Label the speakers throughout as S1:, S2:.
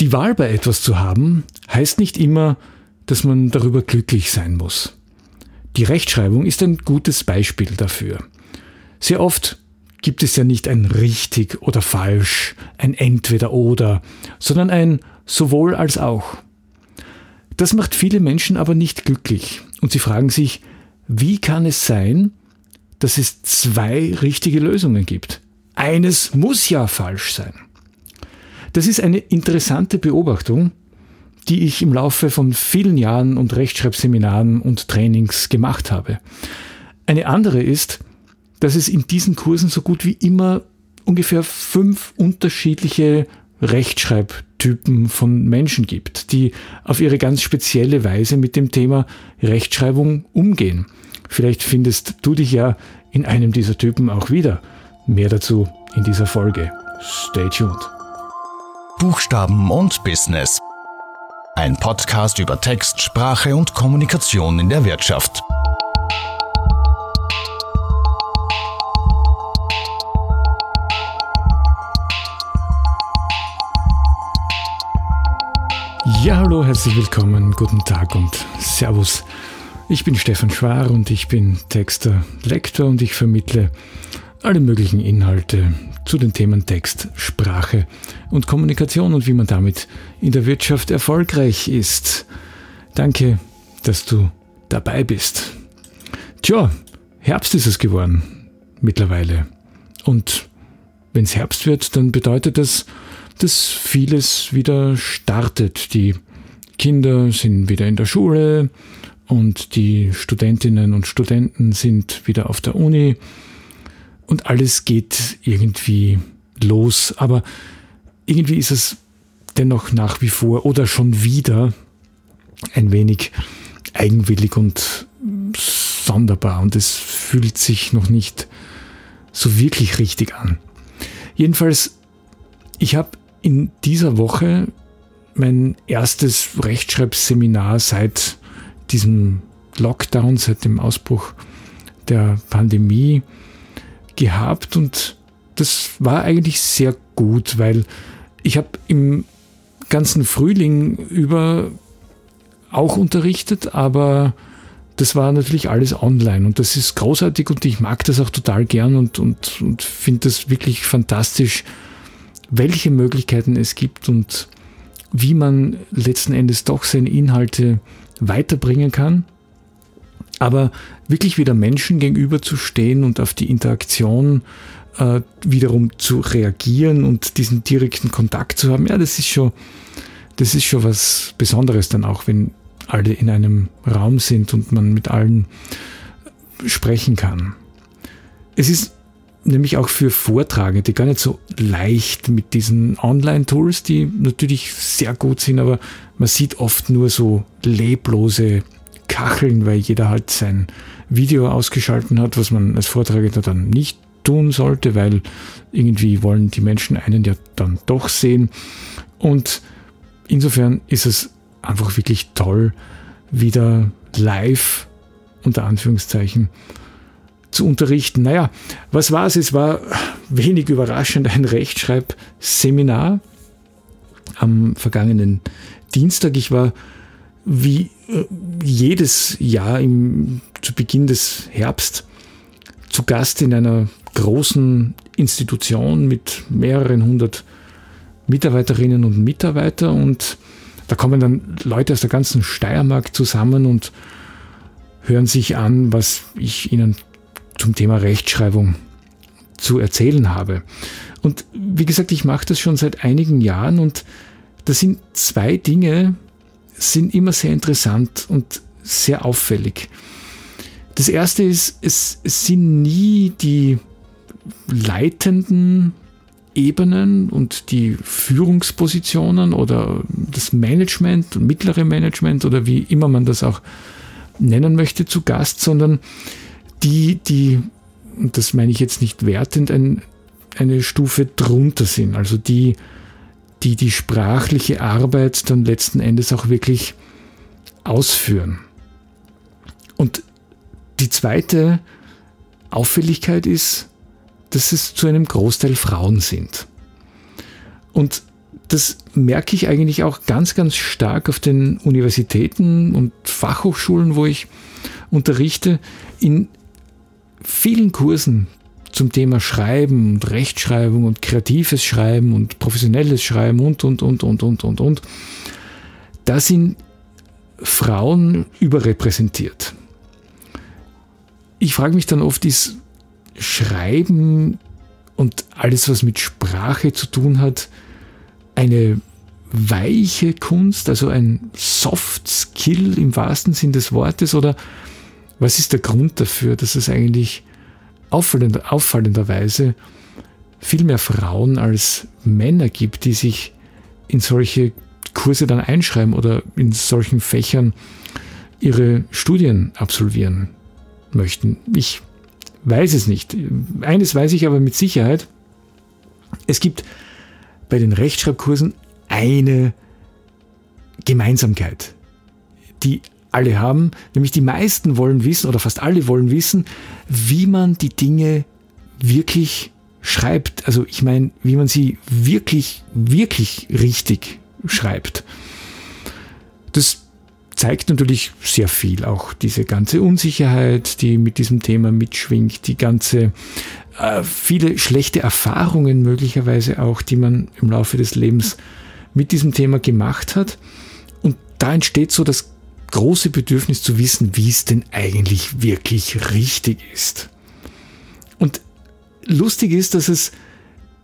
S1: Die Wahl bei etwas zu haben, heißt nicht immer, dass man darüber glücklich sein muss. Die Rechtschreibung ist ein gutes Beispiel dafür. Sehr oft gibt es ja nicht ein richtig oder falsch, ein entweder oder, sondern ein sowohl als auch. Das macht viele Menschen aber nicht glücklich und sie fragen sich, wie kann es sein, dass es zwei richtige Lösungen gibt? Eines muss ja falsch sein. Das ist eine interessante Beobachtung, die ich im Laufe von vielen Jahren und Rechtschreibseminaren und Trainings gemacht habe. Eine andere ist, dass es in diesen Kursen so gut wie immer ungefähr fünf unterschiedliche Rechtschreibtypen von Menschen gibt, die auf ihre ganz spezielle Weise mit dem Thema Rechtschreibung umgehen. Vielleicht findest du dich ja in einem dieser Typen auch wieder. Mehr dazu in dieser Folge. Stay tuned.
S2: Buchstaben und Business. Ein Podcast über Text, Sprache und Kommunikation in der Wirtschaft.
S1: Ja, hallo, herzlich willkommen, guten Tag und Servus. Ich bin Stefan Schwar und ich bin Texter, Lektor und ich vermittle alle möglichen Inhalte zu den Themen Text, Sprache und Kommunikation und wie man damit in der Wirtschaft erfolgreich ist. Danke, dass du dabei bist. Tja, Herbst ist es geworden mittlerweile. Und wenn es Herbst wird, dann bedeutet das, dass vieles wieder startet. Die Kinder sind wieder in der Schule, und die Studentinnen und Studenten sind wieder auf der Uni und alles geht irgendwie los. Aber irgendwie ist es dennoch nach wie vor oder schon wieder ein wenig eigenwillig und sonderbar und es fühlt sich noch nicht so wirklich richtig an. Jedenfalls, ich habe in dieser Woche mein erstes Rechtschreibseminar seit diesem Lockdown, seit dem Ausbruch der Pandemie gehabt und das war eigentlich sehr gut, weil ich habe im ganzen Frühling über auch unterrichtet, aber das war natürlich alles online und das ist großartig und ich mag das auch total gern und, und, und finde das wirklich fantastisch, welche Möglichkeiten es gibt und wie man letzten Endes doch seine Inhalte weiterbringen kann. Aber wirklich wieder Menschen gegenüber zu stehen und auf die Interaktion äh, wiederum zu reagieren und diesen direkten Kontakt zu haben, ja, das ist schon, das ist schon was Besonderes dann auch, wenn alle in einem Raum sind und man mit allen sprechen kann. Es ist nämlich auch für Vortragende gar nicht so leicht mit diesen Online-Tools, die natürlich sehr gut sind, aber man sieht oft nur so leblose Kacheln, weil jeder halt sein Video ausgeschalten hat, was man als Vortragender dann nicht tun sollte, weil irgendwie wollen die Menschen einen ja dann doch sehen. Und insofern ist es einfach wirklich toll, wieder live unter Anführungszeichen zu unterrichten. Naja, was war es? Es war wenig überraschend ein Rechtschreibseminar am vergangenen Dienstag. Ich war wie jedes Jahr im, zu Beginn des Herbst zu Gast in einer großen Institution mit mehreren hundert Mitarbeiterinnen und Mitarbeitern und da kommen dann Leute aus der ganzen Steiermark zusammen und hören sich an, was ich ihnen zum Thema Rechtschreibung zu erzählen habe. Und wie gesagt, ich mache das schon seit einigen Jahren und da sind zwei Dinge, sind immer sehr interessant und sehr auffällig. Das erste ist, es, sind nie die leitenden Ebenen und die Führungspositionen oder das Management und mittlere Management oder wie immer man das auch nennen möchte zu Gast, sondern die, die, und das meine ich jetzt nicht wertend, ein, eine Stufe drunter sind, also die, die die sprachliche Arbeit dann letzten Endes auch wirklich ausführen. Und die zweite Auffälligkeit ist, dass es zu einem Großteil Frauen sind. Und das merke ich eigentlich auch ganz, ganz stark auf den Universitäten und Fachhochschulen, wo ich unterrichte. In vielen Kursen zum Thema Schreiben und Rechtschreibung und kreatives Schreiben und professionelles Schreiben und, und, und, und, und, und, und. Da sind Frauen überrepräsentiert. Ich frage mich dann oft, ist Schreiben und alles, was mit Sprache zu tun hat, eine weiche Kunst, also ein Soft Skill im wahrsten Sinn des Wortes? Oder was ist der Grund dafür, dass es eigentlich auffallend, auffallenderweise viel mehr Frauen als Männer gibt, die sich in solche Kurse dann einschreiben oder in solchen Fächern ihre Studien absolvieren möchten. Ich weiß es nicht. Eines weiß ich aber mit Sicherheit. Es gibt bei den Rechtschreibkursen eine Gemeinsamkeit, die alle haben, nämlich die meisten wollen wissen oder fast alle wollen wissen, wie man die Dinge wirklich schreibt. Also ich meine, wie man sie wirklich, wirklich richtig schreibt. Das zeigt natürlich sehr viel, auch diese ganze Unsicherheit, die mit diesem Thema mitschwingt, die ganze äh, viele schlechte Erfahrungen möglicherweise auch, die man im Laufe des Lebens mit diesem Thema gemacht hat. Und da entsteht so das große Bedürfnis zu wissen, wie es denn eigentlich wirklich richtig ist. Und lustig ist, dass es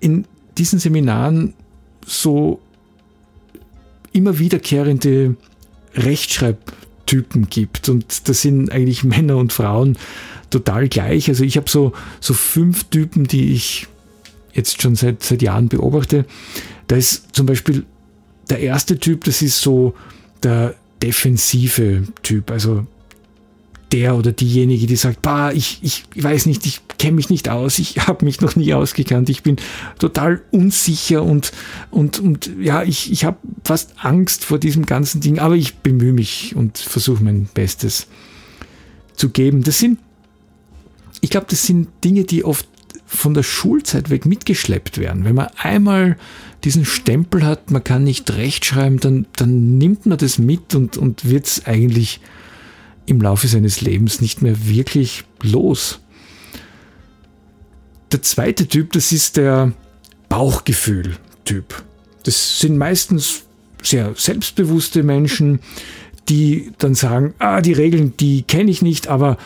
S1: in diesen Seminaren so immer wiederkehrende Rechtschreibtypen gibt. Und das sind eigentlich Männer und Frauen total gleich. Also ich habe so, so fünf Typen, die ich jetzt schon seit, seit Jahren beobachte. Da ist zum Beispiel der erste Typ, das ist so der defensive Typ. Also der oder diejenige, die sagt, bah, ich, ich weiß nicht, ich kenne mich nicht aus, ich habe mich noch nie ausgekannt, ich bin total unsicher und, und, und ja, ich, ich habe fast Angst vor diesem ganzen Ding, aber ich bemühe mich und versuche mein Bestes zu geben. Das sind, ich glaube, das sind Dinge, die oft von der Schulzeit weg mitgeschleppt werden. Wenn man einmal diesen Stempel hat, man kann nicht rechtschreiben, dann, dann nimmt man das mit und, und wird es eigentlich im Laufe seines Lebens nicht mehr wirklich los. Der zweite Typ, das ist der Bauchgefühl-Typ. Das sind meistens sehr selbstbewusste Menschen, die dann sagen, ah, die Regeln, die kenne ich nicht, aber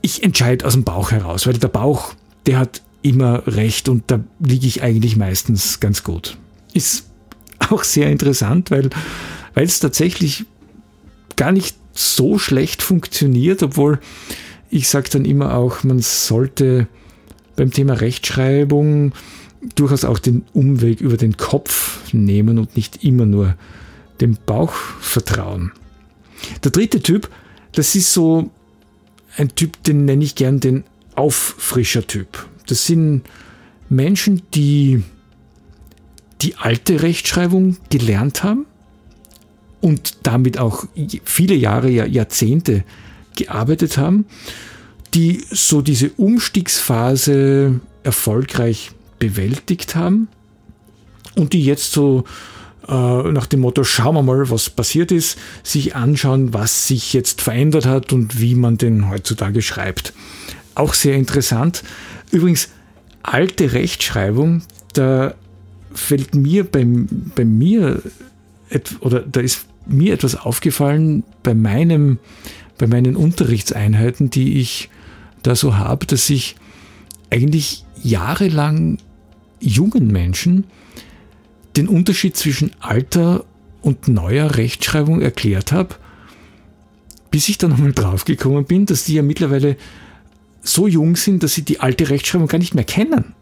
S1: ich entscheide aus dem Bauch heraus, weil der Bauch, der hat immer recht und da liege ich eigentlich meistens ganz gut. Ist auch sehr interessant, weil, weil es tatsächlich gar nicht so schlecht funktioniert, obwohl ich sage dann immer auch, man sollte beim Thema Rechtschreibung durchaus auch den Umweg über den Kopf nehmen und nicht immer nur dem Bauch vertrauen. Der dritte Typ, das ist so ein Typ, den nenne ich gern den Auffrischer-Typ. Das sind Menschen, die die alte Rechtschreibung gelernt haben und damit auch viele Jahre, Jahrzehnte gearbeitet haben, die so diese Umstiegsphase erfolgreich bewältigt haben und die jetzt so äh, nach dem Motto, schauen wir mal, was passiert ist, sich anschauen, was sich jetzt verändert hat und wie man den heutzutage schreibt. Auch sehr interessant. Übrigens, alte Rechtschreibung, da fällt mir bei, bei mir, oder da ist mir etwas aufgefallen bei meinem, bei meinen Unterrichtseinheiten, die ich da so habe, dass ich eigentlich jahrelang jungen Menschen den Unterschied zwischen alter und neuer Rechtschreibung erklärt habe, bis ich dann nochmal draufgekommen bin, dass die ja mittlerweile so jung sind, dass sie die alte Rechtschreibung gar nicht mehr kennen.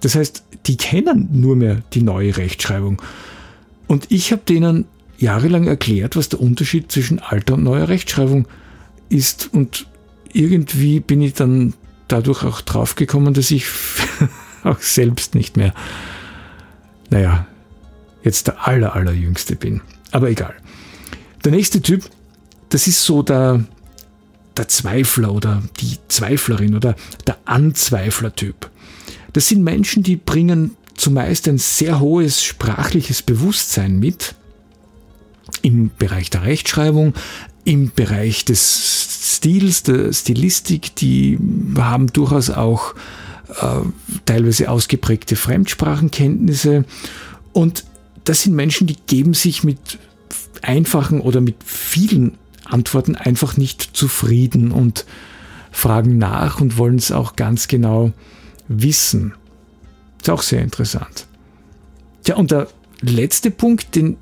S1: Das heißt, die kennen nur mehr die neue Rechtschreibung. Und ich habe denen jahrelang erklärt, was der Unterschied zwischen alter und neuer Rechtschreibung ist. Und irgendwie bin ich dann dadurch auch draufgekommen, dass ich auch selbst nicht mehr, naja, jetzt der aller, allerjüngste bin. Aber egal. Der nächste Typ, das ist so der, der Zweifler oder die Zweiflerin oder der Anzweifler-Typ. Das sind Menschen, die bringen zumeist ein sehr hohes sprachliches Bewusstsein mit im Bereich der Rechtschreibung, im Bereich des Stils, der Stilistik, die haben durchaus auch äh, teilweise ausgeprägte Fremdsprachenkenntnisse und das sind Menschen, die geben sich mit einfachen oder mit vielen Antworten einfach nicht zufrieden und fragen nach und wollen es auch ganz genau wissen. Ist auch sehr interessant. Tja, und der letzte Punkt, den,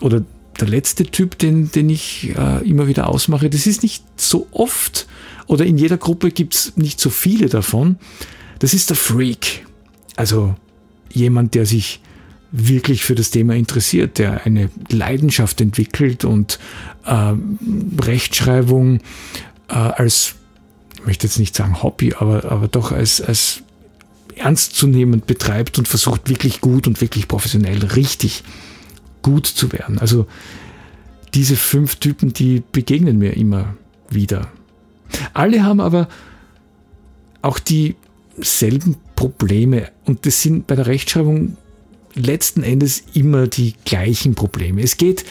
S1: oder der letzte Typ, den, den ich äh, immer wieder ausmache, das ist nicht so oft oder in jeder Gruppe gibt es nicht so viele davon. Das ist der Freak. Also jemand, der sich wirklich für das Thema interessiert, der eine Leidenschaft entwickelt und äh, Rechtschreibung äh, als, ich möchte jetzt nicht sagen Hobby, aber, aber doch als, als ernstzunehmend betreibt und versucht wirklich gut und wirklich professionell richtig gut zu werden. Also diese fünf Typen, die begegnen mir immer wieder. Alle haben aber auch dieselben Probleme und das sind bei der Rechtschreibung letzten Endes immer die gleichen Probleme. Es geht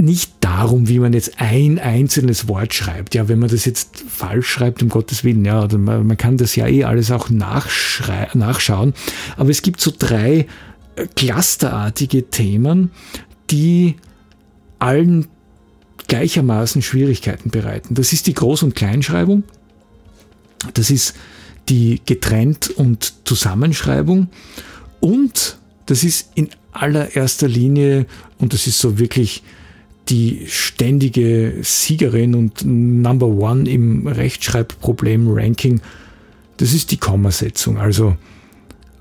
S1: nicht darum, wie man jetzt ein einzelnes Wort schreibt. Ja, wenn man das jetzt falsch schreibt, um Gottes Willen, ja, man, man kann das ja eh alles auch nachschauen. Aber es gibt so drei äh, clusterartige Themen, die allen gleichermaßen Schwierigkeiten bereiten. Das ist die Groß- und Kleinschreibung. Das ist die Getrennt- und Zusammenschreibung. Und das ist in allererster Linie, und das ist so wirklich die ständige Siegerin und Number One im Rechtschreibproblem-Ranking, das ist die Kommasetzung. Also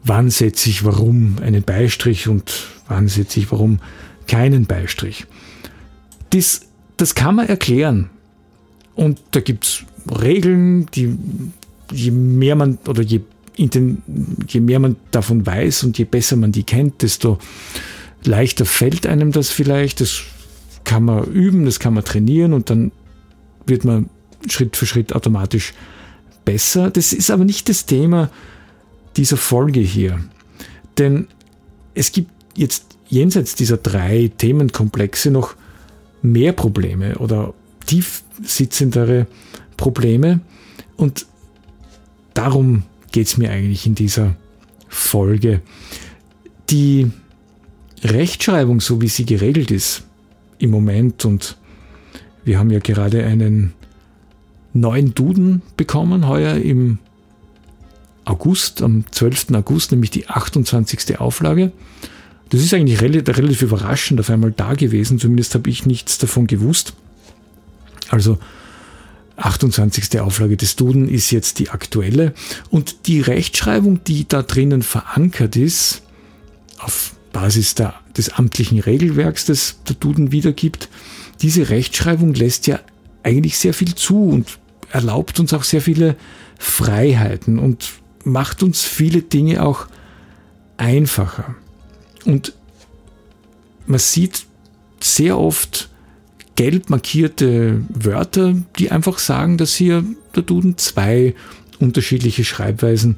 S1: wann setze ich warum einen Beistrich und wann setze ich warum keinen Beistrich. Das, das kann man erklären. Und da gibt es Regeln, die je mehr man oder je, je mehr man davon weiß und je besser man die kennt, desto leichter fällt einem das vielleicht. Das kann man üben, das kann man trainieren und dann wird man Schritt für Schritt automatisch besser. Das ist aber nicht das Thema dieser Folge hier. Denn es gibt jetzt jenseits dieser drei Themenkomplexe noch mehr Probleme oder tiefsitzendere Probleme. Und darum geht es mir eigentlich in dieser Folge. Die Rechtschreibung, so wie sie geregelt ist im Moment, und wir haben ja gerade einen neuen Duden bekommen, heuer im August, am 12. August, nämlich die 28. Auflage. Das ist eigentlich relativ, relativ überraschend auf einmal da gewesen, zumindest habe ich nichts davon gewusst. Also 28. Auflage des Duden ist jetzt die aktuelle und die Rechtschreibung, die da drinnen verankert ist, auf Basis der, des amtlichen Regelwerks, das der Duden wiedergibt, diese Rechtschreibung lässt ja eigentlich sehr viel zu und erlaubt uns auch sehr viele Freiheiten und macht uns viele Dinge auch einfacher. Und man sieht sehr oft gelb markierte Wörter, die einfach sagen, dass hier der Duden zwei unterschiedliche Schreibweisen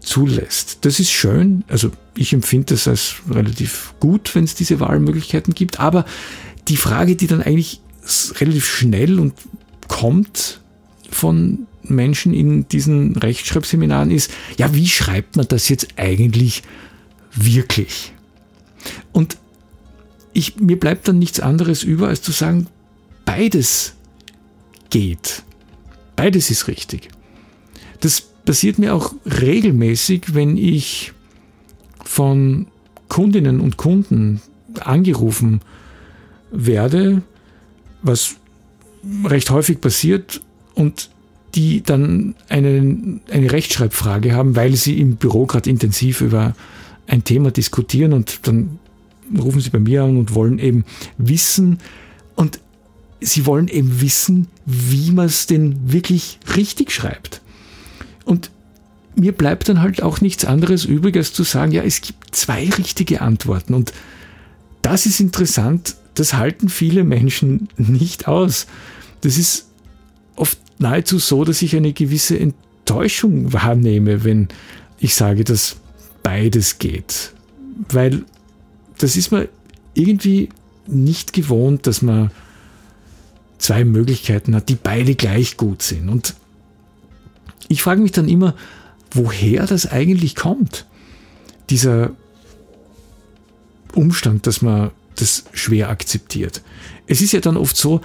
S1: zulässt. Das ist schön, also ich empfinde das als relativ gut, wenn es diese Wahlmöglichkeiten gibt, aber die Frage, die dann eigentlich relativ schnell und kommt von Menschen in diesen Rechtschreibseminaren ist, ja, wie schreibt man das jetzt eigentlich wirklich? Und ich, mir bleibt dann nichts anderes über, als zu sagen, beides geht. Beides ist richtig. Das passiert mir auch regelmäßig, wenn ich von Kundinnen und Kunden angerufen werde, was recht häufig passiert und die dann eine, eine Rechtschreibfrage haben, weil sie im Büro gerade intensiv über ein Thema diskutieren und dann rufen sie bei mir an und wollen eben wissen und sie wollen eben wissen, wie man es denn wirklich richtig schreibt. Und mir bleibt dann halt auch nichts anderes übrig, als zu sagen, ja, es gibt zwei richtige Antworten. Und das ist interessant, das halten viele Menschen nicht aus. Das ist oft nahezu so, dass ich eine gewisse Enttäuschung wahrnehme, wenn ich sage, dass beides geht. Weil das ist man irgendwie nicht gewohnt, dass man zwei Möglichkeiten hat, die beide gleich gut sind. Und ich frage mich dann immer, woher das eigentlich kommt. Dieser Umstand, dass man das schwer akzeptiert. Es ist ja dann oft so,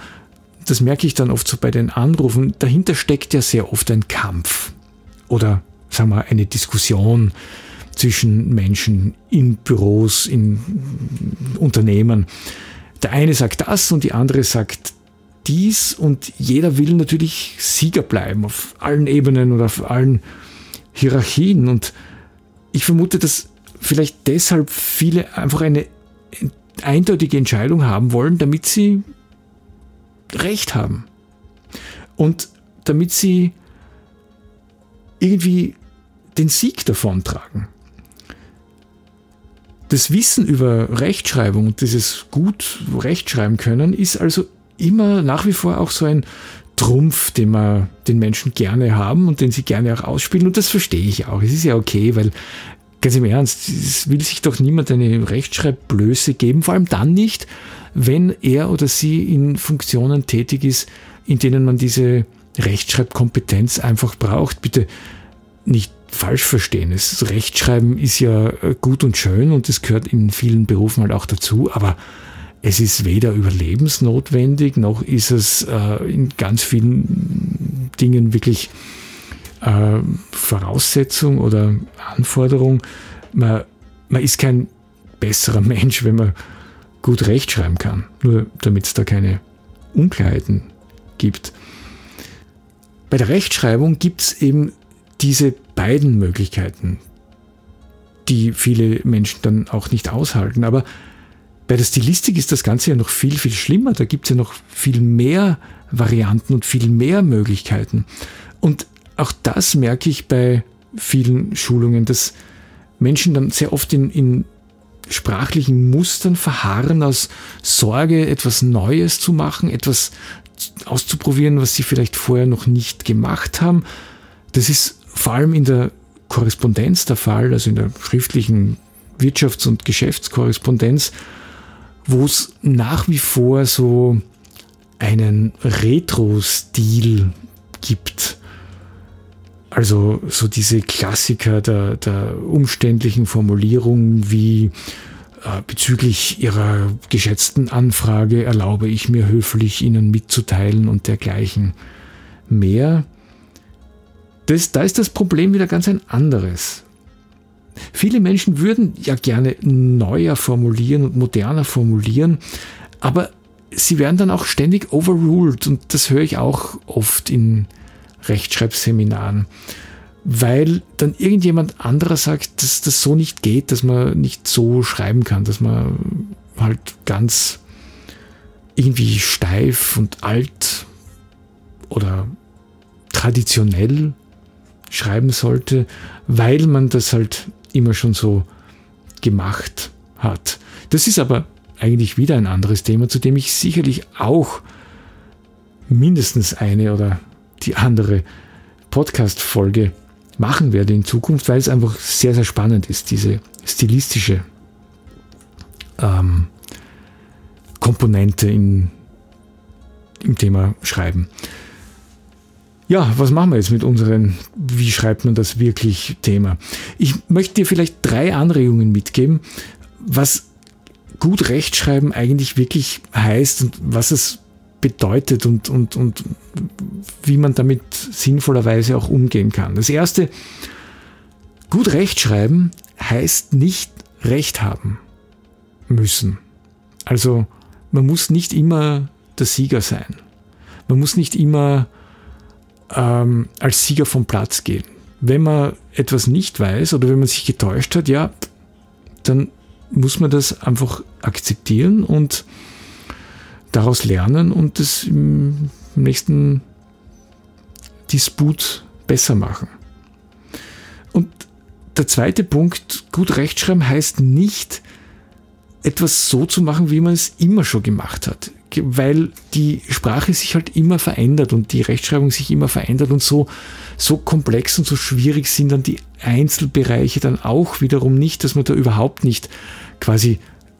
S1: das merke ich dann oft so bei den Anrufen, dahinter steckt ja sehr oft ein Kampf oder sagen wir eine Diskussion zwischen Menschen in Büros, in Unternehmen. Der eine sagt das und die andere sagt dies und jeder will natürlich Sieger bleiben auf allen Ebenen oder auf allen Hierarchien und ich vermute, dass vielleicht deshalb viele einfach eine eindeutige Entscheidung haben wollen, damit sie Recht haben. Und damit sie irgendwie den Sieg davontragen. Das Wissen über Rechtschreibung und dieses gut Rechtschreiben können ist also immer nach wie vor auch so ein Trumpf, den wir den Menschen gerne haben und den sie gerne auch ausspielen. Und das verstehe ich auch. Es ist ja okay, weil ganz im Ernst, es will sich doch niemand eine Rechtschreibblöße geben, vor allem dann nicht, wenn er oder sie in Funktionen tätig ist, in denen man diese Rechtschreibkompetenz einfach braucht. Bitte nicht falsch verstehen. Das Rechtschreiben ist ja gut und schön und es gehört in vielen Berufen halt auch dazu, aber es ist weder überlebensnotwendig, noch ist es äh, in ganz vielen Dingen wirklich äh, Voraussetzung oder Anforderung. Man, man ist kein besserer Mensch, wenn man gut rechtschreiben kann, nur damit es da keine Unklarheiten gibt. Bei der Rechtschreibung gibt es eben diese beiden Möglichkeiten, die viele Menschen dann auch nicht aushalten. Aber bei der Stilistik ist das Ganze ja noch viel, viel schlimmer. Da gibt es ja noch viel mehr Varianten und viel mehr Möglichkeiten. Und auch das merke ich bei vielen Schulungen, dass Menschen dann sehr oft in, in sprachlichen Mustern verharren aus Sorge, etwas Neues zu machen, etwas auszuprobieren, was sie vielleicht vorher noch nicht gemacht haben. Das ist vor allem in der Korrespondenz der Fall, also in der schriftlichen Wirtschafts- und Geschäftskorrespondenz, wo es nach wie vor so einen Retro-Stil gibt. Also so diese Klassiker der, der umständlichen Formulierung wie äh, bezüglich Ihrer geschätzten Anfrage erlaube ich mir höflich Ihnen mitzuteilen und dergleichen mehr. Das, da ist das Problem wieder ganz ein anderes. Viele Menschen würden ja gerne neuer formulieren und moderner formulieren, aber sie werden dann auch ständig overruled und das höre ich auch oft in Rechtschreibseminaren, weil dann irgendjemand anderer sagt, dass das so nicht geht, dass man nicht so schreiben kann, dass man halt ganz irgendwie steif und alt oder traditionell schreiben sollte, weil man das halt immer schon so gemacht hat. Das ist aber eigentlich wieder ein anderes Thema, zu dem ich sicherlich auch mindestens eine oder die andere Podcast-Folge machen werde in Zukunft, weil es einfach sehr, sehr spannend ist, diese stilistische ähm, Komponente in, im Thema Schreiben. Ja, was machen wir jetzt mit unseren, wie schreibt man das wirklich Thema? Ich möchte dir vielleicht drei Anregungen mitgeben, was gut Rechtschreiben eigentlich wirklich heißt und was es bedeutet und, und, und wie man damit sinnvollerweise auch umgehen kann. Das erste, gut Rechtschreiben heißt nicht Recht haben müssen. Also man muss nicht immer der Sieger sein. Man muss nicht immer ähm, als Sieger vom Platz gehen. Wenn man etwas nicht weiß oder wenn man sich getäuscht hat, ja, dann muss man das einfach akzeptieren und daraus lernen und es im nächsten Disput besser machen. Und der zweite Punkt, gut rechtschreiben heißt nicht, etwas so zu machen, wie man es immer schon gemacht hat. Weil die Sprache sich halt immer verändert und die Rechtschreibung sich immer verändert und so, so komplex und so schwierig sind dann die Einzelbereiche dann auch wiederum nicht, dass man da überhaupt nicht quasi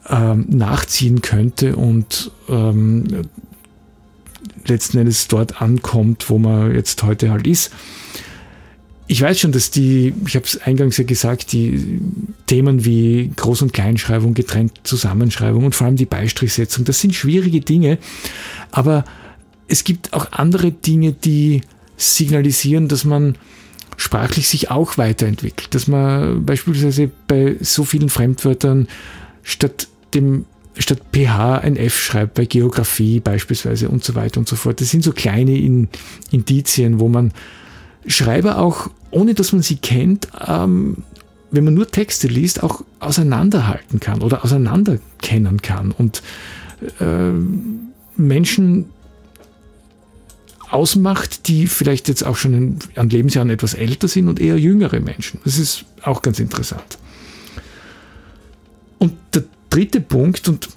S1: ähm, nachziehen könnte und ähm, letzten Endes dort ankommt, wo man jetzt heute halt ist. Ich weiß schon, dass die, ich habe es eingangs ja gesagt, die Themen wie Groß- und Kleinschreibung, getrennt Zusammenschreibung und vor allem die Beistrichsetzung, das sind schwierige Dinge, aber es gibt auch andere Dinge, die signalisieren, dass man sprachlich sich auch weiterentwickelt, dass man beispielsweise bei so vielen Fremdwörtern statt dem statt pH ein F schreibt bei Geografie beispielsweise und so weiter und so fort. Das sind so kleine Indizien, wo man Schreiber auch, ohne dass man sie kennt, ähm, wenn man nur Texte liest, auch auseinanderhalten kann oder auseinanderkennen kann und äh, Menschen ausmacht, die vielleicht jetzt auch schon an Lebensjahren etwas älter sind und eher jüngere Menschen. Das ist auch ganz interessant. Und der dritte Punkt, und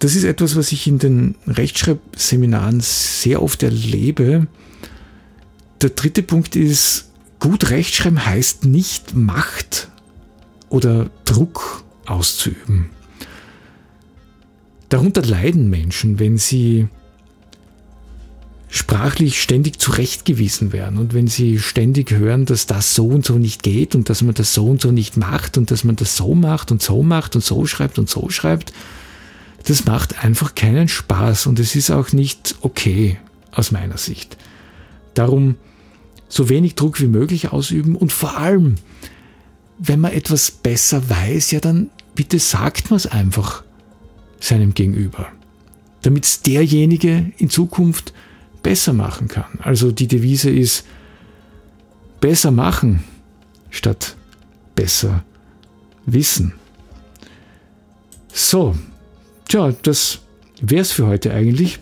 S1: das ist etwas, was ich in den Rechtschreibseminaren sehr oft erlebe, der dritte Punkt ist, gut Rechtschreiben heißt nicht Macht oder Druck auszuüben. Darunter leiden Menschen, wenn sie sprachlich ständig zurechtgewiesen werden und wenn sie ständig hören, dass das so und so nicht geht und dass man das so und so nicht macht und dass man das so macht und so macht und so schreibt und so schreibt, das macht einfach keinen Spaß und es ist auch nicht okay aus meiner Sicht. Darum so wenig Druck wie möglich ausüben und vor allem, wenn man etwas besser weiß, ja dann bitte sagt man es einfach seinem Gegenüber, damit es derjenige in Zukunft besser machen kann. Also die Devise ist besser machen statt besser wissen. So, tja, das wäre es für heute eigentlich.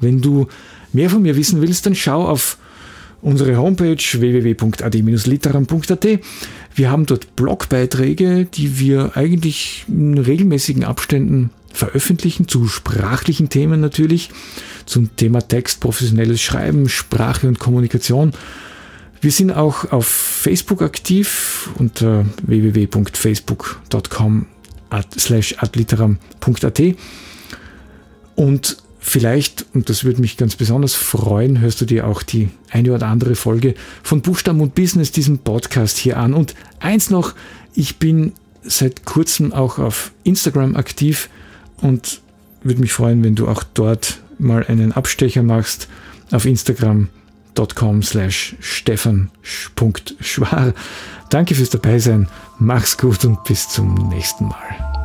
S1: Wenn du mehr von mir wissen willst, dann schau auf unsere Homepage www.ad-literam.at. Wir haben dort Blogbeiträge, die wir eigentlich in regelmäßigen Abständen veröffentlichen, zu sprachlichen Themen natürlich, zum Thema Text, professionelles Schreiben, Sprache und Kommunikation. Wir sind auch auf Facebook aktiv unter www.facebook.com adliteram.at und Vielleicht, und das würde mich ganz besonders freuen, hörst du dir auch die eine oder andere Folge von Buchstaben und Business, diesem Podcast hier an. Und eins noch, ich bin seit kurzem auch auf Instagram aktiv und würde mich freuen, wenn du auch dort mal einen Abstecher machst auf instagram.com slash stefan.schwar. Danke fürs Dabeisein, mach's gut und bis zum nächsten Mal.